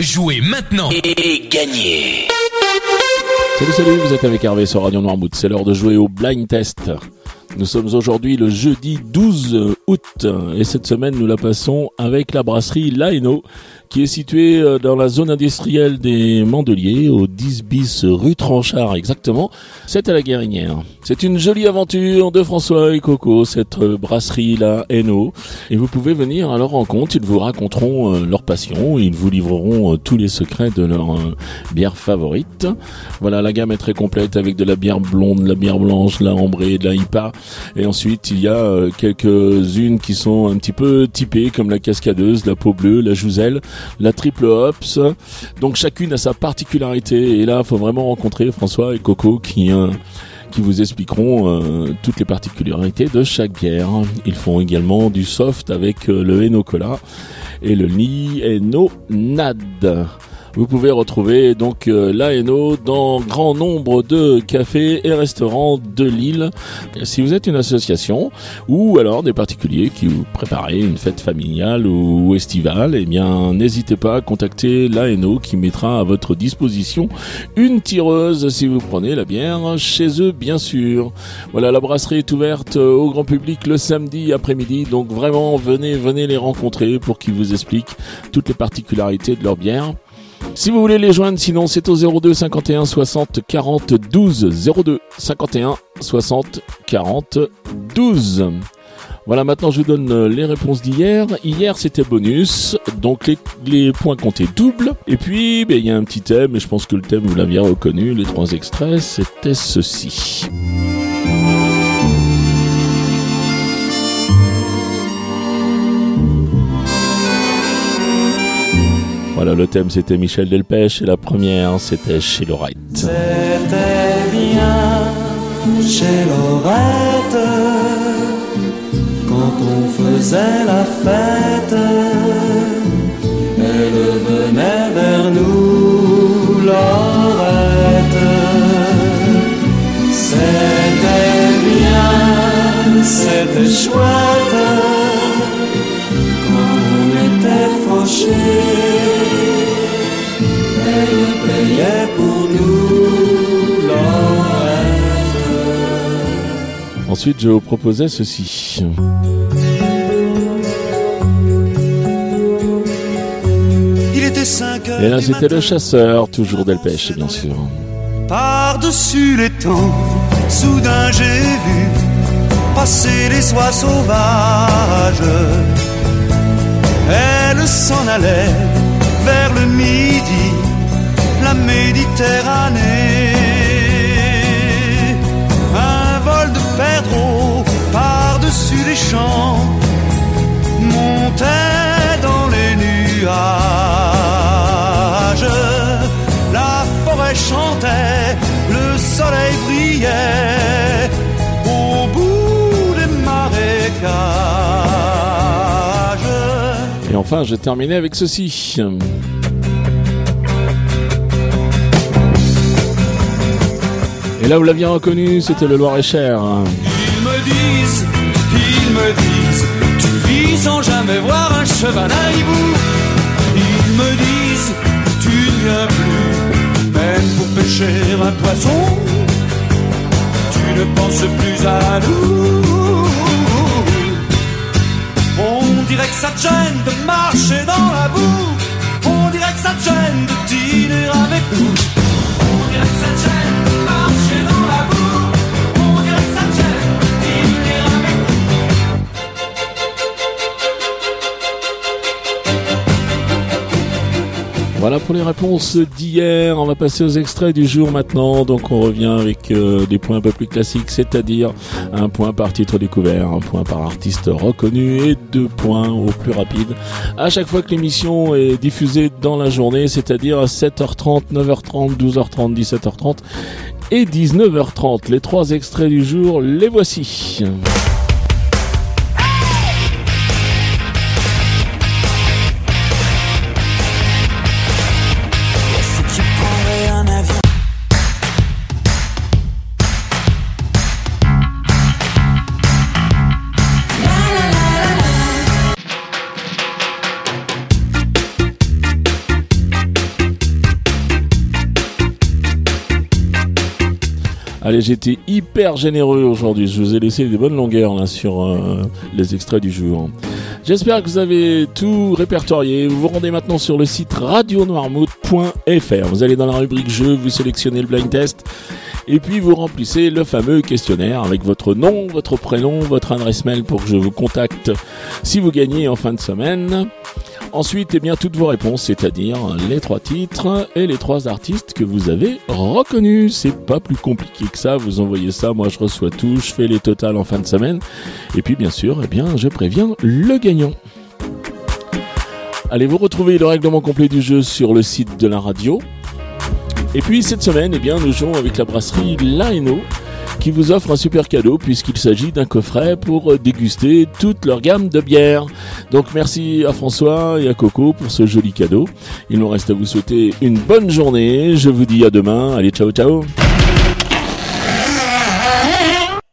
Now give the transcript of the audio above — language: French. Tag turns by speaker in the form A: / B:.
A: Jouez maintenant et gagnez
B: Salut, salut, vous êtes avec Hervé sur Radio Noirmouth. C'est l'heure de jouer au blind test. Nous sommes aujourd'hui le jeudi 12 août et cette semaine nous la passons avec la brasserie Laeno qui est située euh, dans la zone industrielle des Mandeliers au 10 bis rue Tranchard exactement. C'est à la Guérinière. C'est une jolie aventure de François et Coco, cette euh, brasserie Laeno et vous pouvez venir à leur rencontre. Ils vous raconteront euh, leur passion, ils vous livreront tous les secrets de leur bière favorite. Voilà, la gamme est très complète avec de la bière blonde, de la bière blanche, de la ambrée, de la IPA et ensuite, il y a quelques-unes qui sont un petit peu typées, comme la cascadeuse, la peau bleue, la jouzelle, la triple hops. Donc chacune a sa particularité. Et là, faut vraiment rencontrer François et Coco qui... Euh, qui vous expliqueront euh, toutes les particularités de chaque bière. Ils font également du soft avec le Eno Cola et le Ni Eno Nad. Vous pouvez retrouver donc euh, l'ANO dans grand nombre de cafés et restaurants de l'île. Si vous êtes une association ou alors des particuliers qui vous préparez une fête familiale ou estivale, eh bien n'hésitez pas à contacter l'ANO qui mettra à votre disposition une tireuse si vous prenez la bière chez eux bien sûr. Voilà, la brasserie est ouverte au grand public le samedi après-midi, donc vraiment venez venez les rencontrer pour qu'ils vous expliquent toutes les particularités de leur bière. Si vous voulez les joindre, sinon c'est au 02 51 60 40 12 02 51 60 40 12. Voilà, maintenant je vous donne euh, les réponses d'hier. Hier c'était bonus, donc les, points comptaient double. Et puis ben, il y a un petit thème, et je pense que le thème vous l'aviez reconnu, les trois extraits, c'était ceci. Le thème c'était Michel Delpech et la première c'était chez Lorette.
C: C'était bien chez Lorette quand on faisait la fête. Elle venait vers nous, Lorette. C'était bien, c'était chouette quand on était fauchés
B: Ensuite, je vous proposais ceci.
C: Il était 5 heures
B: Et là, c'était le chasseur, toujours Delpech, bien sûr.
C: Par-dessus les temps, soudain j'ai vu passer les oies sauvages. Elle s'en allait vers le midi la Méditerranée. Par-dessus les champs montait dans les nuages. La forêt chantait, le soleil brillait au bout des marécages.
B: Et enfin, je terminais avec ceci. Et là, vous l'aviez reconnu, c'était le Loir-et-Cher.
C: Tu vis sans jamais voir un cheval à hibou. Ils me disent, tu ne viens plus, même pour pêcher un poisson. Tu ne penses plus à nous. On dirait que ça te gêne de marcher dans la boue. On dirait que ça te gêne de
B: Voilà pour les réponses d'hier. On va passer aux extraits du jour maintenant. Donc on revient avec euh, des points un peu plus classiques, c'est-à-dire un point par titre découvert, un point par artiste reconnu et deux points au plus rapide. À chaque fois que l'émission est diffusée dans la journée, c'est-à-dire à 7h30, 9h30, 12h30, 17h30 et 19h30. Les trois extraits du jour, les voici. Allez, j'étais hyper généreux aujourd'hui. Je vous ai laissé des bonnes longueurs là sur euh, les extraits du jour. J'espère que vous avez tout répertorié. Vous vous rendez maintenant sur le site radionoirmouth.fr. Vous allez dans la rubrique jeu, vous sélectionnez le blind test et puis vous remplissez le fameux questionnaire avec votre nom, votre prénom, votre adresse mail pour que je vous contacte si vous gagnez en fin de semaine. Ensuite, eh bien, toutes vos réponses, c'est-à-dire les trois titres et les trois artistes que vous avez reconnus. C'est pas plus compliqué que ça. Vous envoyez ça, moi je reçois tout, je fais les totales en fin de semaine. Et puis, bien sûr, eh bien, je préviens le gagnant. Allez, vous retrouvez le règlement complet du jeu sur le site de la radio. Et puis, cette semaine, eh bien, nous jouons avec la brasserie Laino qui vous offre un super cadeau puisqu'il s'agit d'un coffret pour déguster toute leur gamme de bières. Donc merci à François et à Coco pour ce joli cadeau. Il nous reste à vous souhaiter une bonne journée. Je vous dis à demain. Allez, ciao ciao